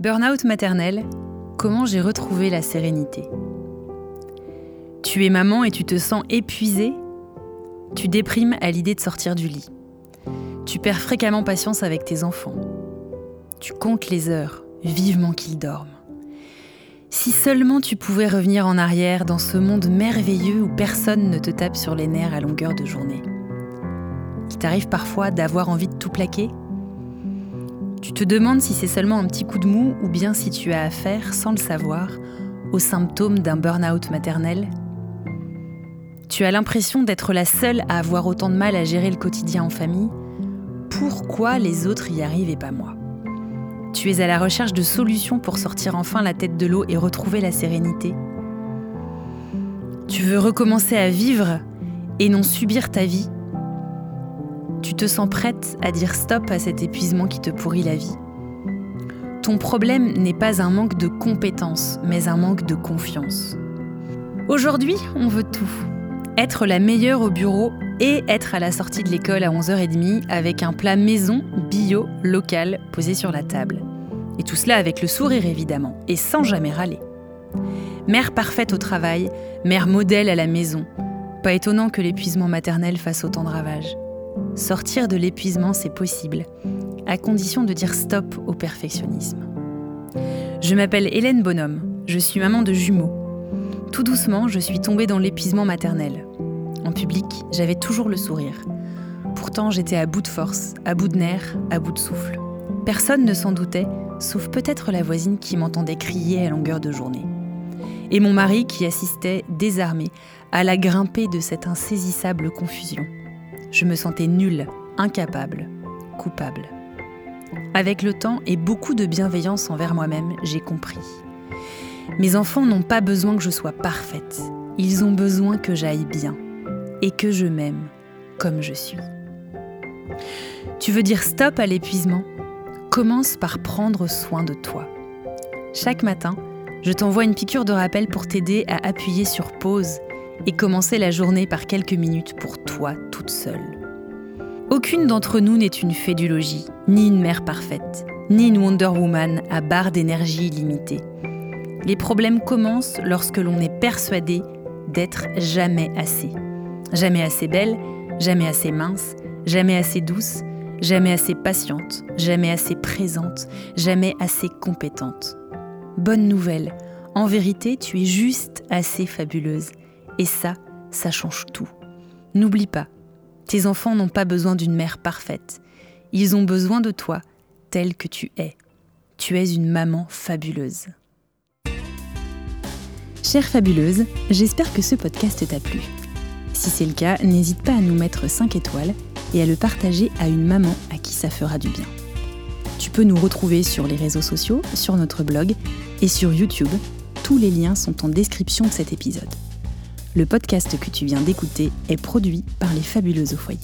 Burnout maternel, comment j'ai retrouvé la sérénité? Tu es maman et tu te sens épuisée? Tu déprimes à l'idée de sortir du lit. Tu perds fréquemment patience avec tes enfants. Tu comptes les heures, vivement qu'ils dorment. Si seulement tu pouvais revenir en arrière dans ce monde merveilleux où personne ne te tape sur les nerfs à longueur de journée. Il t'arrive parfois d'avoir envie de tout plaquer? Tu te demandes si c'est seulement un petit coup de mou ou bien si tu as affaire, sans le savoir, aux symptômes d'un burn-out maternel. Tu as l'impression d'être la seule à avoir autant de mal à gérer le quotidien en famille. Pourquoi les autres y arrivent et pas moi? Tu es à la recherche de solutions pour sortir enfin la tête de l'eau et retrouver la sérénité. Tu veux recommencer à vivre et non subir ta vie tu te sens prête à dire stop à cet épuisement qui te pourrit la vie. Ton problème n'est pas un manque de compétences, mais un manque de confiance. Aujourd'hui, on veut tout. Être la meilleure au bureau et être à la sortie de l'école à 11h30 avec un plat maison, bio, local, posé sur la table. Et tout cela avec le sourire évidemment, et sans jamais râler. Mère parfaite au travail, mère modèle à la maison. Pas étonnant que l'épuisement maternel fasse autant de ravages. Sortir de l'épuisement, c'est possible, à condition de dire stop au perfectionnisme. Je m'appelle Hélène Bonhomme, je suis maman de jumeaux. Tout doucement, je suis tombée dans l'épuisement maternel. En public, j'avais toujours le sourire. Pourtant, j'étais à bout de force, à bout de nerfs, à bout de souffle. Personne ne s'en doutait, sauf peut-être la voisine qui m'entendait crier à longueur de journée. Et mon mari qui assistait, désarmé, à la grimper de cette insaisissable confusion. Je me sentais nulle, incapable, coupable. Avec le temps et beaucoup de bienveillance envers moi-même, j'ai compris. Mes enfants n'ont pas besoin que je sois parfaite. Ils ont besoin que j'aille bien et que je m'aime comme je suis. Tu veux dire stop à l'épuisement? Commence par prendre soin de toi. Chaque matin, je t'envoie une piqûre de rappel pour t'aider à appuyer sur pause et commencer la journée par quelques minutes pour toi toute seule. Aucune d'entre nous n'est une fédulogie, ni une mère parfaite, ni une Wonder Woman à barre d'énergie illimitée. Les problèmes commencent lorsque l'on est persuadé d'être jamais assez. Jamais assez belle, jamais assez mince, jamais assez douce, jamais assez patiente, jamais assez présente, jamais assez compétente. Bonne nouvelle, en vérité, tu es juste assez fabuleuse et ça, ça change tout. N'oublie pas, tes enfants n'ont pas besoin d'une mère parfaite. Ils ont besoin de toi, tel que tu es. Tu es une maman fabuleuse. Chère fabuleuse, j'espère que ce podcast t'a plu. Si c'est le cas, n'hésite pas à nous mettre 5 étoiles et à le partager à une maman à qui ça fera du bien. Tu peux nous retrouver sur les réseaux sociaux, sur notre blog et sur YouTube. Tous les liens sont en description de cet épisode. Le podcast que tu viens d'écouter est produit par les Fabuleuses au foyer.